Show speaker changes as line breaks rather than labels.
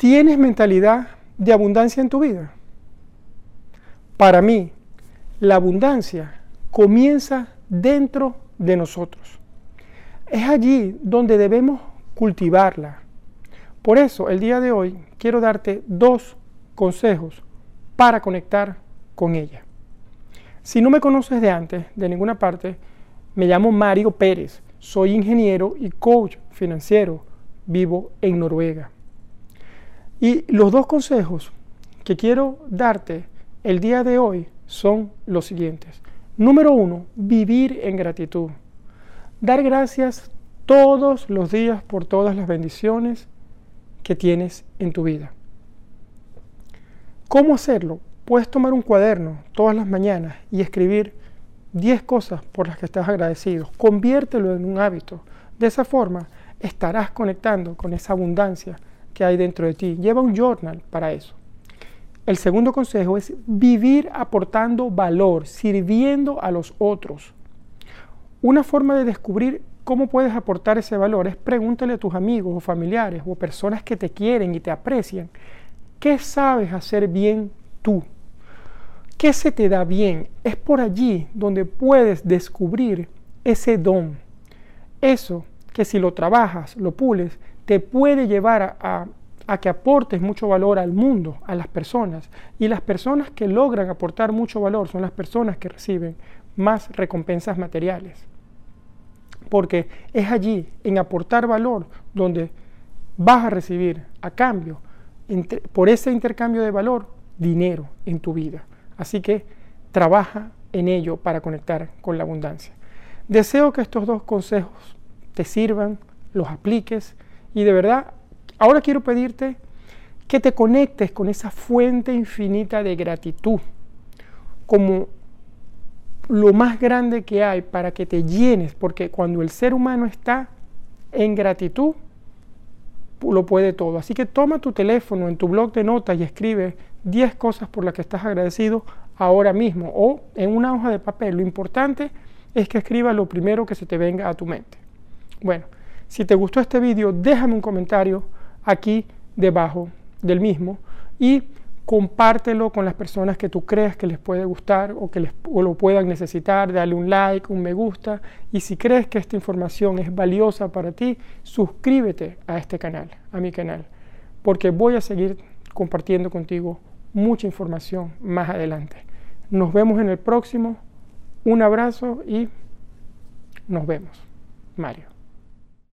¿Tienes mentalidad de abundancia en tu vida? Para mí, la abundancia comienza dentro de nosotros. Es allí donde debemos cultivarla. Por eso, el día de hoy quiero darte dos consejos para conectar con ella. Si no me conoces de antes, de ninguna parte, me llamo Mario Pérez, soy ingeniero y coach financiero, vivo en Noruega. Y los dos consejos que quiero darte el día de hoy son los siguientes. Número uno, vivir en gratitud. Dar gracias todos los días por todas las bendiciones que tienes en tu vida. ¿Cómo hacerlo? Puedes tomar un cuaderno todas las mañanas y escribir 10 cosas por las que estás agradecido. Conviértelo en un hábito. De esa forma estarás conectando con esa abundancia hay dentro de ti. Lleva un journal para eso. El segundo consejo es vivir aportando valor, sirviendo a los otros. Una forma de descubrir cómo puedes aportar ese valor es pregúntale a tus amigos o familiares o personas que te quieren y te aprecian, ¿qué sabes hacer bien tú? ¿Qué se te da bien? Es por allí donde puedes descubrir ese don. Eso que si lo trabajas, lo pules, te puede llevar a, a, que aportes mucho valor al mundo, a las personas. Y las personas que logran aportar mucho valor son las personas que reciben más recompensas materiales. Porque es allí, en aportar valor, donde vas a recibir a cambio, por ese intercambio de valor, dinero en tu vida. Así que trabaja en ello para conectar con la abundancia. Deseo que estos dos consejos te sirvan, los apliques y de verdad, ahora quiero pedirte que te conectes con esa fuente infinita de gratitud como lo más grande que hay para que te llenes, porque cuando el ser humano está en gratitud, lo puede todo. Así que toma tu teléfono en tu blog de notas y escribe 10 cosas por las que estás agradecido ahora mismo o en una hoja de papel. Lo importante es que escribas lo primero que se te venga a tu mente. Bueno, si te gustó este vídeo, déjame un comentario aquí debajo del mismo y compártelo con las personas que tú creas que les puede gustar o que les, lo puedan necesitar, dale un like, un me gusta y si crees que esta información es valiosa para ti, suscríbete a este canal, a mi canal, porque voy a seguir compartiendo contigo mucha información más adelante. Nos vemos en el próximo, un abrazo y nos vemos. Mario.